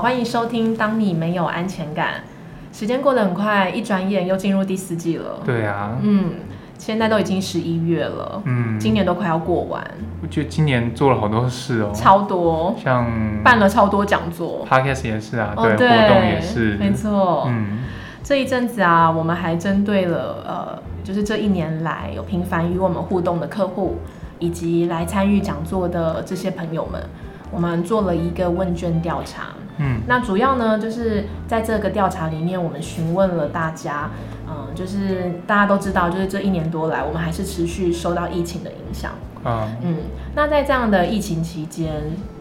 欢迎收听。当你没有安全感，时间过得很快，一转眼又进入第四季了。对啊，嗯，现在都已经十一月了，嗯，今年都快要过完，我觉得今年做了好多事哦，超多，像办了超多讲座，podcast 也是啊，哦对，活动也是，没错。嗯，这一阵子啊，我们还针对了呃，就是这一年来有频繁与我们互动的客户，以及来参与讲座的这些朋友们，我们做了一个问卷调查。嗯，那主要呢，就是在这个调查里面，我们询问了大家，嗯、就是大家都知道，就是这一年多来，我们还是持续受到疫情的影响。啊，嗯，那在这样的疫情期间，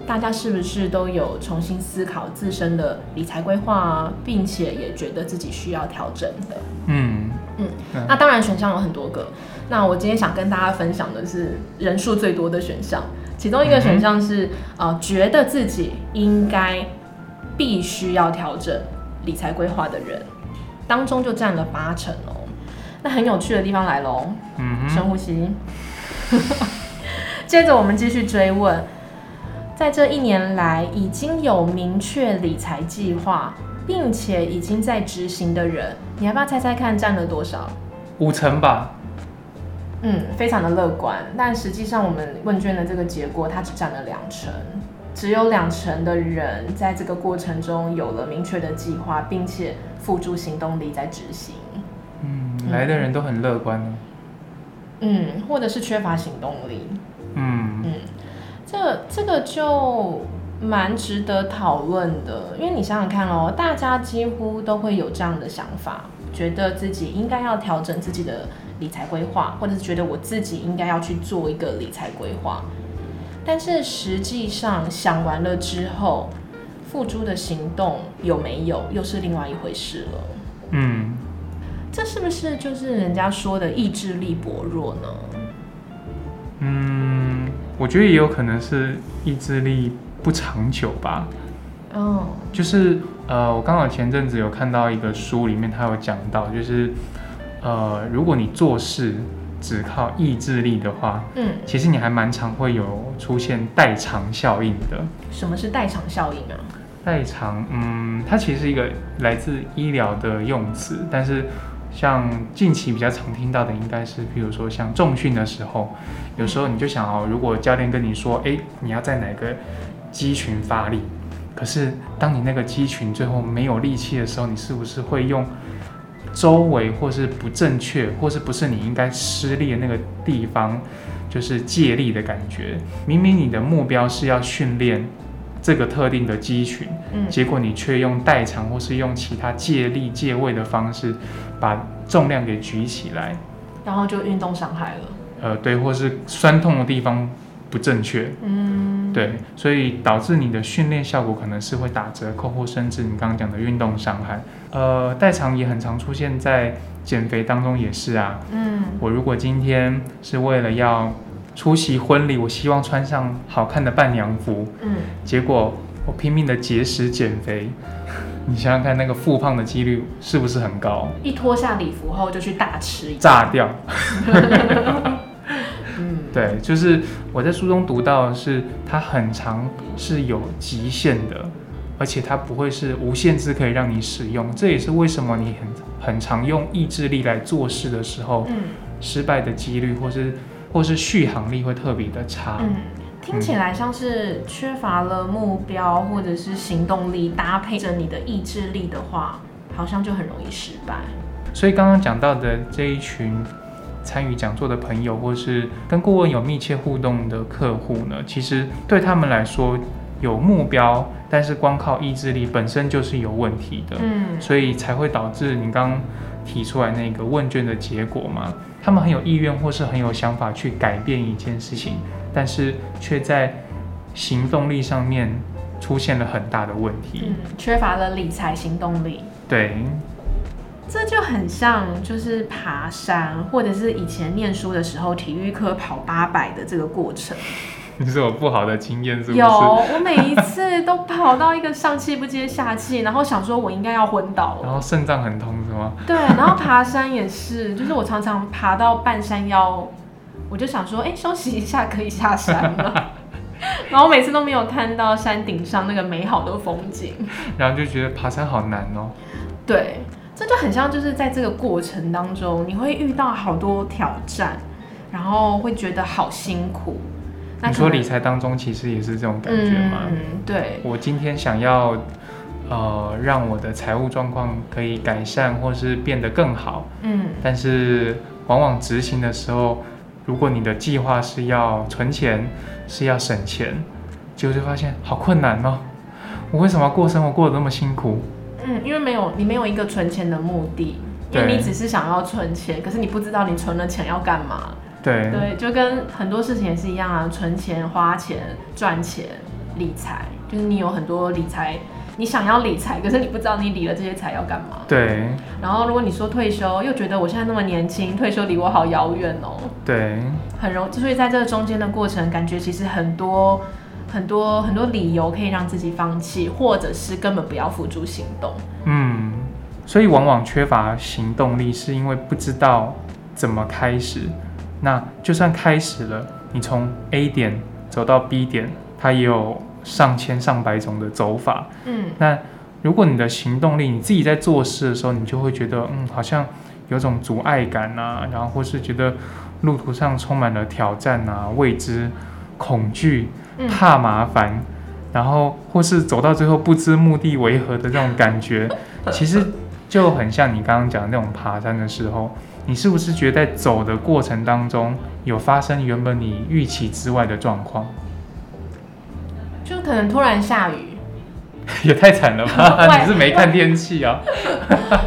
大家是不是都有重新思考自身的理财规划啊，并且也觉得自己需要调整的？嗯，嗯嗯那当然选项有很多个。那我今天想跟大家分享的是人数最多的选项，其中一个选项是、呃，觉得自己应该必须要调整理财规划的人，当中就占了八成哦。那很有趣的地方来喽，嗯，深呼吸。接着我们继续追问，在这一年来已经有明确理财计划，并且已经在执行的人，你要不要猜猜看占了多少？五成吧，嗯，非常的乐观，但实际上我们问卷的这个结果，它只占了两成，只有两成的人在这个过程中有了明确的计划，并且付诸行动力在执行。嗯，嗯来的人都很乐观哦，嗯，或者是缺乏行动力。嗯，嗯，这这个就蛮值得讨论的，因为你想想看哦，大家几乎都会有这样的想法，觉得自己应该要调整自己的理财规划，或者是觉得我自己应该要去做一个理财规划，但是实际上想完了之后，付诸的行动有没有，又是另外一回事了。嗯，这是不是就是人家说的意志力薄弱呢？嗯，我觉得也有可能是意志力不长久吧。哦，就是呃，我刚好前阵子有看到一个书，里面他有讲到，就是呃，如果你做事只靠意志力的话，嗯，其实你还蛮常会有出现代偿效应的。什么是代偿效应啊？代偿，嗯，它其实是一个来自医疗的用词，但是像近期比较常听到的，应该是，比如说像重训的时候，有时候你就想哦，如果教练跟你说，诶，你要在哪个肌群发力，可是当你那个肌群最后没有力气的时候，你是不是会用周围或是不正确，或是不是你应该施力的那个地方，就是借力的感觉？明明你的目标是要训练这个特定的肌群。嗯，结果你却用代偿或是用其他借力借位的方式，把重量给举起来，然后就运动伤害了。呃，对，或是酸痛的地方不正确，嗯，对，所以导致你的训练效果可能是会打折扣，或甚至你刚刚讲的运动伤害。呃，代偿也很常出现在减肥当中，也是啊。嗯我如果今天是为了要出席婚礼，我希望穿上好看的伴娘服，嗯，结果我拼命的节食减肥，你想想看，那个复胖的几率是不是很高？一脱下礼服后就去大吃一顿炸掉。嗯，对，就是我在书中读到的是，它很长是有极限的，而且它不会是无限制可以让你使用。这也是为什么你很很常用意志力来做事的时候，嗯失败的几率或是或是续航力会特别的差。嗯，听起来像是缺乏了目标或者是行动力，搭配着你的意志力的话，好像就很容易失败。所以刚刚讲到的这一群参与讲座的朋友，或是跟顾问有密切互动的客户呢，其实对他们来说有目标，但是光靠意志力本身就是有问题的，嗯所以才会导致你刚刚提出来那个问卷的结果嘛。他们很有意愿或是很有想法去改变一件事情，但是却在行动力上面出现了很大的问题。嗯，缺乏了理财行动力。对，这就很像，就是爬山，或者是以前念书的时候，体育课跑八百的这个过程。你是有不好的经验是不是？有，我每一次都跑到一个上气不接下气，然后想说我应该要昏倒了。然后肾脏很痛是吗？对，然后爬山也是，就是我常常爬到半山腰，我就想说，哎、休息一下可以下山了。然后每次都没有看到山顶上那个美好的风景，然后就觉得爬山好难哦。对，这就很像就是在这个过程当中，你会遇到好多挑战，然后会觉得好辛苦。你说理财当中其实也是这种感觉吗？嗯，对。我今天想要呃让我的财务状况可以改善，或是变得更好，嗯，但是往往执行的时候，如果你的计划是要存钱，是要省钱，结果就发现好困难哦。我为什么要过生活过得那么辛苦？嗯，因为没有你没有一个存钱的目的，因为你只是想要存钱，可是你不知道你存了钱要干嘛。对对，就跟很多事情也是一样啊，存钱、花钱、赚钱、理财，就是你有很多理财，你想要理财，可是你不知道你理了这些财要干嘛。对。然后如果你说退休，又觉得我现在那么年轻，退休离我好遥远哦。对。很容，所以在这个中间的过程，感觉其实很多很多很多理由可以让自己放弃，或者是根本不要付诸行动。嗯，所以往往缺乏行动力，是因为不知道怎么开始。那就算开始了，你从 A 点走到 B 点，它也有上千上百种的走法。嗯，那如果你的行动力，你自己在做事的时候，你就会觉得，嗯，好像有种阻碍感啊，然后或是觉得路途上充满了挑战啊、未知、恐惧、怕麻烦，然后或是走到最后不知目的为何的这种感觉，其实就很像你刚刚讲的那种爬山的时候。你是不是觉得在走的过程当中有发生原本你预期之外的状况？就可能突然下雨，也太惨了吧！你是没看天气啊？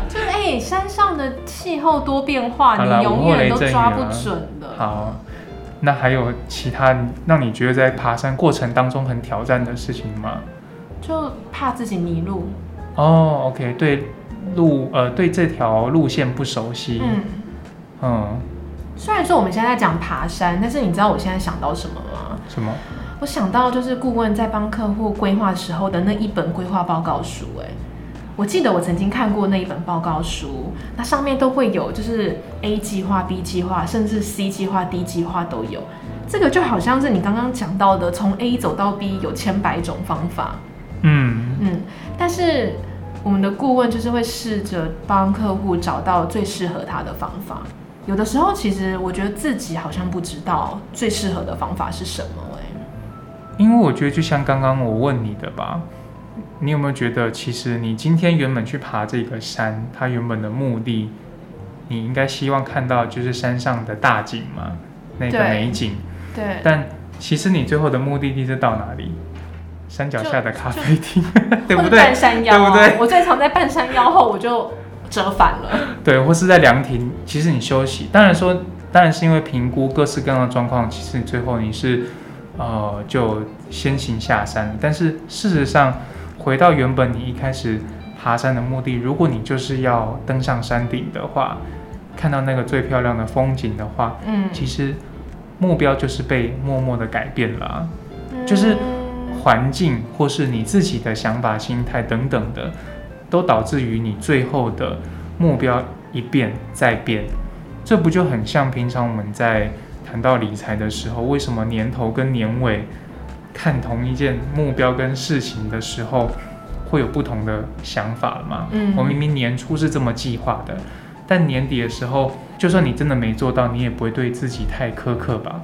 就是哎，山上的气候多变化，你永远都抓不准的。好，那还有其他让你觉得在爬山过程当中很挑战的事情吗？就怕自己迷路。哦，OK，对路呃对这条路线不熟悉。嗯。嗯，虽然说我们现在在讲爬山，但是你知道我现在想到什么吗？什么？我想到就是顾问在帮客户规划时候的那一本规划报告书。哎，我记得我曾经看过那一本报告书，那上面都会有就是 A 计划、B 计划，甚至 C 计划、D 计划都有。这个就好像是你刚刚讲到的，从 A 走到 B 有千百种方法。嗯嗯，但是我们的顾问就是会试着帮客户找到最适合他的方法。有的时候，其实我觉得自己好像不知道最适合的方法是什么哎。因为我觉得，就像刚刚我问你的吧，你有没有觉得，其实你今天原本去爬这个山，它原本的目的，你应该希望看到就是山上的大景嘛，那个美景。对。但其实你最后的目的地是到哪里？山脚下的咖啡厅，对不对？半山腰，对不对？我最常在半山腰后，我就。折返了，对，或是在凉亭，其实你休息，当然说，当然是因为评估各式各样的状况，其实你最后你是，呃，就先行下山。但是事实上，回到原本你一开始爬山的目的，如果你就是要登上山顶的话，看到那个最漂亮的风景的话，嗯，其实目标就是被默默的改变了，就是环境或是你自己的想法、心态等等的。都导致于你最后的目标一变再变，这不就很像平常我们在谈到理财的时候，为什么年头跟年尾看同一件目标跟事情的时候会有不同的想法吗？嗯，我明明年初是这么计划的，但年底的时候，就算你真的没做到，你也不会对自己太苛刻吧？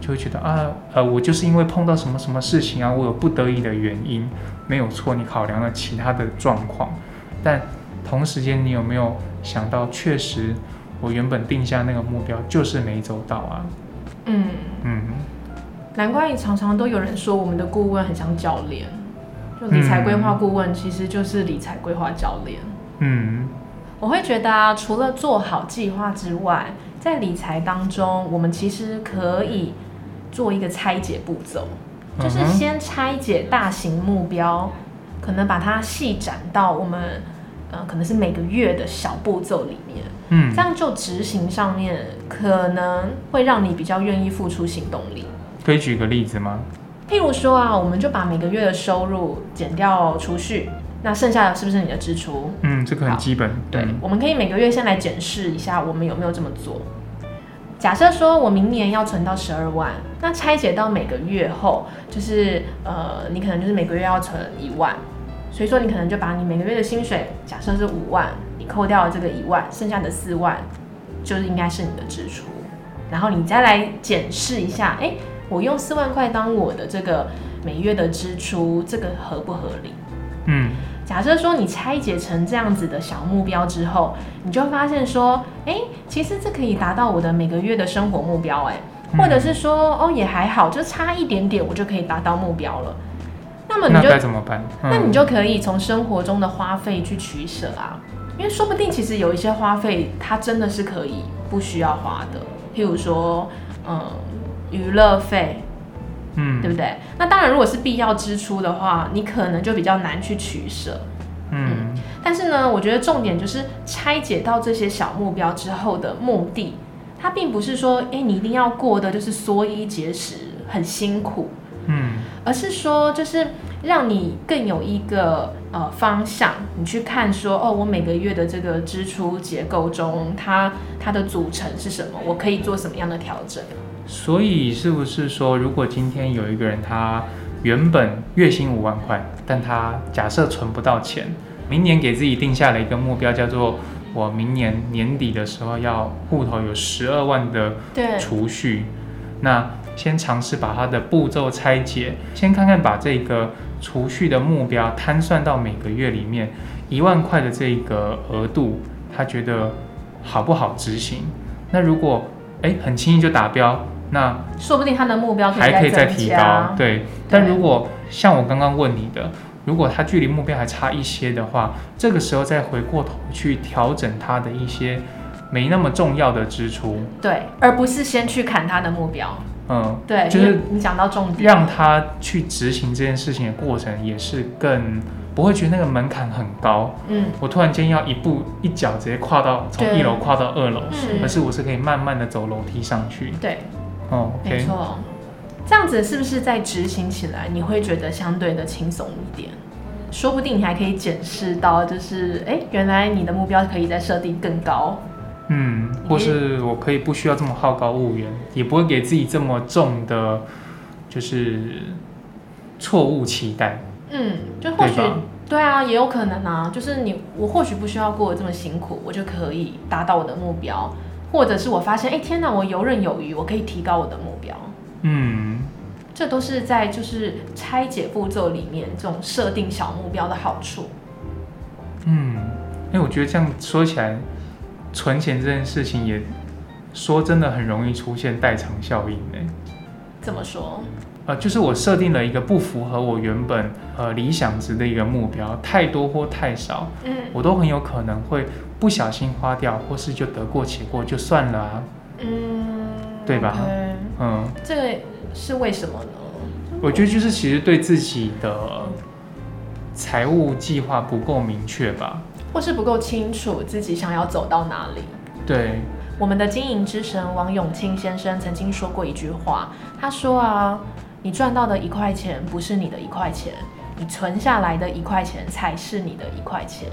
就会觉得啊，呃，我就是因为碰到什么什么事情啊，我有不得已的原因。没有错，你考量了其他的状况，但同时间你有没有想到，确实我原本定下那个目标就是没走到啊？嗯嗯，难怪常常都有人说我们的顾问很像教练，就理财规划顾问其实就是理财规划教练。嗯，我会觉得啊，除了做好计划之外，在理财当中，我们其实可以做一个拆解步骤。就是先拆解大型目标，可能把它细展到我们，呃，可能是每个月的小步骤里面，嗯，这样就执行上面可能会让你比较愿意付出行动力。可以举个例子吗？譬如说啊，我们就把每个月的收入减掉储蓄，那剩下的是不是你的支出？嗯，这个很基本。对，我们可以每个月先来检视一下，我们有没有这么做。假设说我明年要存到十二万，那拆解到每个月后，就是呃，你可能就是每个月要存一万，所以说你可能就把你每个月的薪水，假设是五万，你扣掉了这个一万，剩下的四万，就是应该是你的支出，然后你再来检视一下，哎，我用四万块当我的这个每月的支出，这个合不合理？嗯，假设说你拆解成这样子的小目标之后，你就发现说，哎、其实这可以达到我的每个月的生活目标、哎，或者是说，哦，也还好，就差一点点，我就可以达到目标了。那么你就，该怎么办？嗯那你就可以从生活中的花费去取舍啊，因为说不定其实有一些花费，它真的是可以不需要花的，譬如说，嗯，娱乐费，嗯。对不对？那当然，如果是必要支出的话，你可能就比较难去取舍。嗯。但是呢，我觉得重点就是拆解到这些小目标之后的目的，它并不是说，哎，你一定要过的就是缩衣节食，很辛苦，嗯。而是说，就是让你更有一个呃方向，你去看说，哦，我每个月的这个支出结构中，它它的组成是什么，我可以做什么样的调整。所以是不是说，如果今天有一个人他原本月薪五万块，但他假设存不到钱，明年给自己定下了一个目标，叫做我明年年底的时候要户头有十二万的对，储蓄，那先尝试把它的步骤拆解，先看看把这个储蓄的目标摊算到每个月里面一万块的这个额度，他觉得好不好执行？那如果哎很轻易就达标，那说不定他的目标还可以再提高，。对。但如果像我刚刚问你的，如果他距离目标还差一些的话，这个时候再回过头去调整他的一些没那么重要的支出，对，而不是先去砍他的目标。嗯，对，就是你讲到重点，让他去执行这件事情的过程也是更不会觉得那个门槛很高。嗯，我突然间要一步一脚直接跨到从一楼跨到二楼，嗯而是我是可以慢慢的走楼梯上去。对，哦没错。这样子是不是在执行起来你会觉得相对的轻松一点？说不定你还可以检视到，就是哎、诶原来你的目标可以再设定更高。嗯，或是我可以不需要这么好高骛远，也不会给自己这么重的，就是错误期待。嗯，就或许对对啊，也有可能啊，就是你我或许不需要过得这么辛苦，我就可以达到我的目标，或者是我发现哎、诶天哪，我游刃有余，我可以提高我的目标。嗯，这都是在就是拆解步骤里面这种设定小目标的好处。嗯，哎、我觉得这样说起来，存钱这件事情也说真的很容易出现代偿效应呢。怎么说？呃，就是我设定了一个不符合我原本呃理想值的一个目标，太多或太少，嗯我都很有可能会不小心花掉，或是就得过且过就算了啊。嗯，对吧嗯，这个是为什么呢？我觉得就是其实对自己的财务计划不够明确吧。或是不够清楚自己想要走到哪里？对，我们的经营之神王永庆先生曾经说过一句话，他说啊，你赚到的一块钱不是你的一块钱，你存下来的一块钱才是你的一块钱。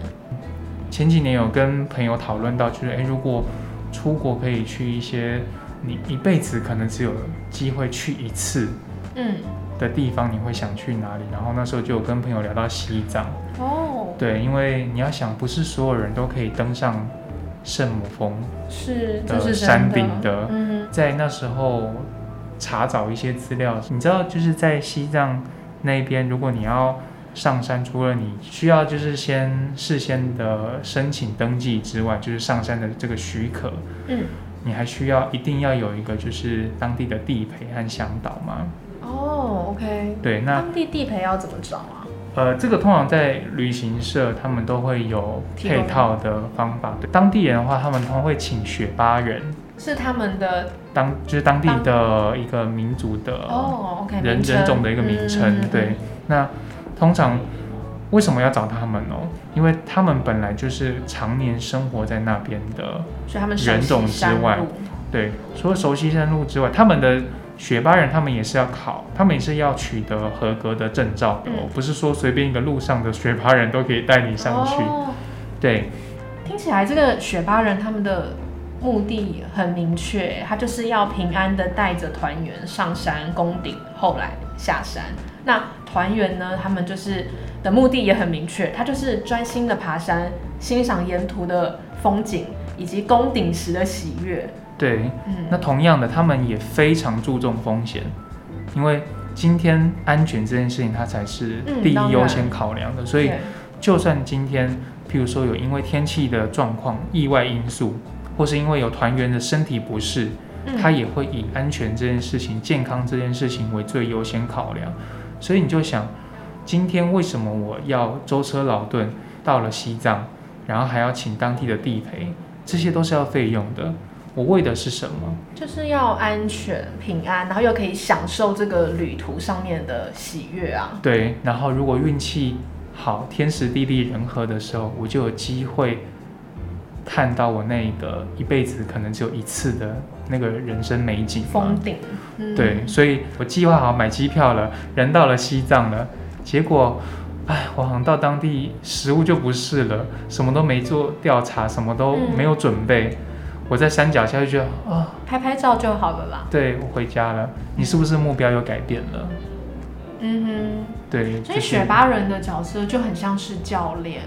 前几年有跟朋友讨论到，就是诶，如果出国可以去一些你一辈子可能只有机会去一次嗯，的地方，你会想去哪里？然后那时候就有跟朋友聊到西藏。哦，对，因为你要想，不是所有人都可以登上圣母峰，是，这的。是山顶的。嗯。在那时候查找一些资料，你知道，就是在西藏那边，如果你要上山，除了你需要就是先事先的申请登记之外，就是上山的这个许可，嗯，你还需要一定要有一个就是当地的地陪和向导吗。哦，OK，对，那当地地陪要怎么找啊？呃，这个通常在旅行社他们都会有配套的方法。对，当地人的话，他们通常会请雪巴人，是他们的当就是当地的一个民族的哦，OK，人人种的一个名称。嗯对，那通常为什么要找他们哦？因为他们本来就是常年生活在那边的。所以他们人种之外对，除了熟悉山路之外，他们的雪巴人他们也是要考，他们也是要取得合格的证照的、哦，嗯不是说随便一个路上的雪巴人都可以带你上去。哦对，听起来这个雪巴人他们的目的很明确，他就是要平安的带着团员上山攻顶，后来下山。那团员呢，他们就是的目的也很明确，他就是专心的爬山，欣赏沿途的风景以及攻顶时的喜悦。对，嗯，那同样的，他们也非常注重风险，因为今天安全这件事情，它才是第一优先考量的。所以，就算今天，譬如说有因为天气的状况、意外因素，或是因为有团员的身体不适，嗯他也会以安全这件事情、健康这件事情为最优先考量。所以你就想，今天为什么我要舟车劳顿到了西藏，然后还要请当地的地陪，这些都是要费用的。我为的是什么？就是要安全平安，然后又可以享受这个旅途上面的喜悦啊。对，然后如果运气好，天时地利人和的时候，我就有机会看到我那个一辈子可能只有一次的那个人生美景封。顶，嗯对，所以我计划好买机票了，人到了西藏了，结果，哎，我好像到当地食物就不是了，什么都没做调查，什么都嗯没有准备，我在山脚下就觉得啊、拍拍照就好了啦。对我回家了，你是不是目标又改变了？嗯哼。对，哼，所以就是雪巴人的角色就很像是教练，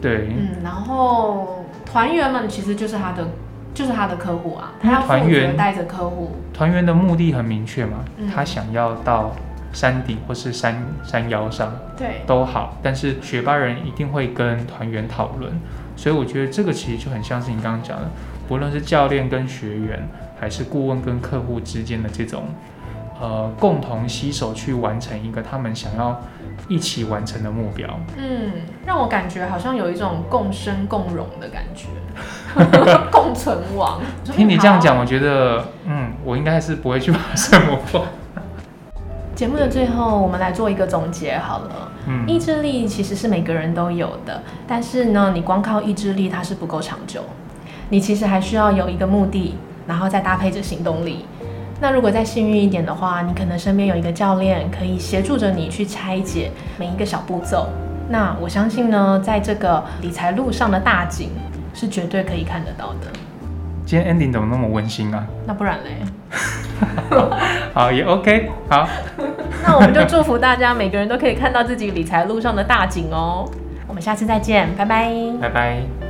对，嗯，然后团员们其实就是他的，就是他的客户啊，他要负责团员带着客户，团员的目的很明确嘛，嗯。他想要到山顶或是山山腰上对，都好，但是学巴人一定会跟团员讨论，所以我觉得这个其实就很像是你刚刚讲的，不论是教练跟学员，还是顾问跟客户之间的这种。呃，共同携手去完成一个他们想要一起完成的目标。嗯，让我感觉好像有一种共生共荣的感觉，共存亡。听你这样讲，我觉得，嗯，我应该是不会去爬圣母峰。节目的最后，我们来做一个总结好了。嗯，意志力其实是每个人都有的，但是呢，你光靠意志力它是不够长久，你其实还需要有一个目的，然后再搭配着行动力。那如果再幸运一点的话，你可能身边有一个教练可以协助着你去拆解每一个小步骤。那我相信呢，在这个理财路上的大景是绝对可以看得到的。今天 ending 怎么那么温馨啊？那不然嘞？好，也 OK，好，那我们就祝福大家每个人都可以看到自己理财路上的大景哦。我们下次再见，拜拜。拜拜。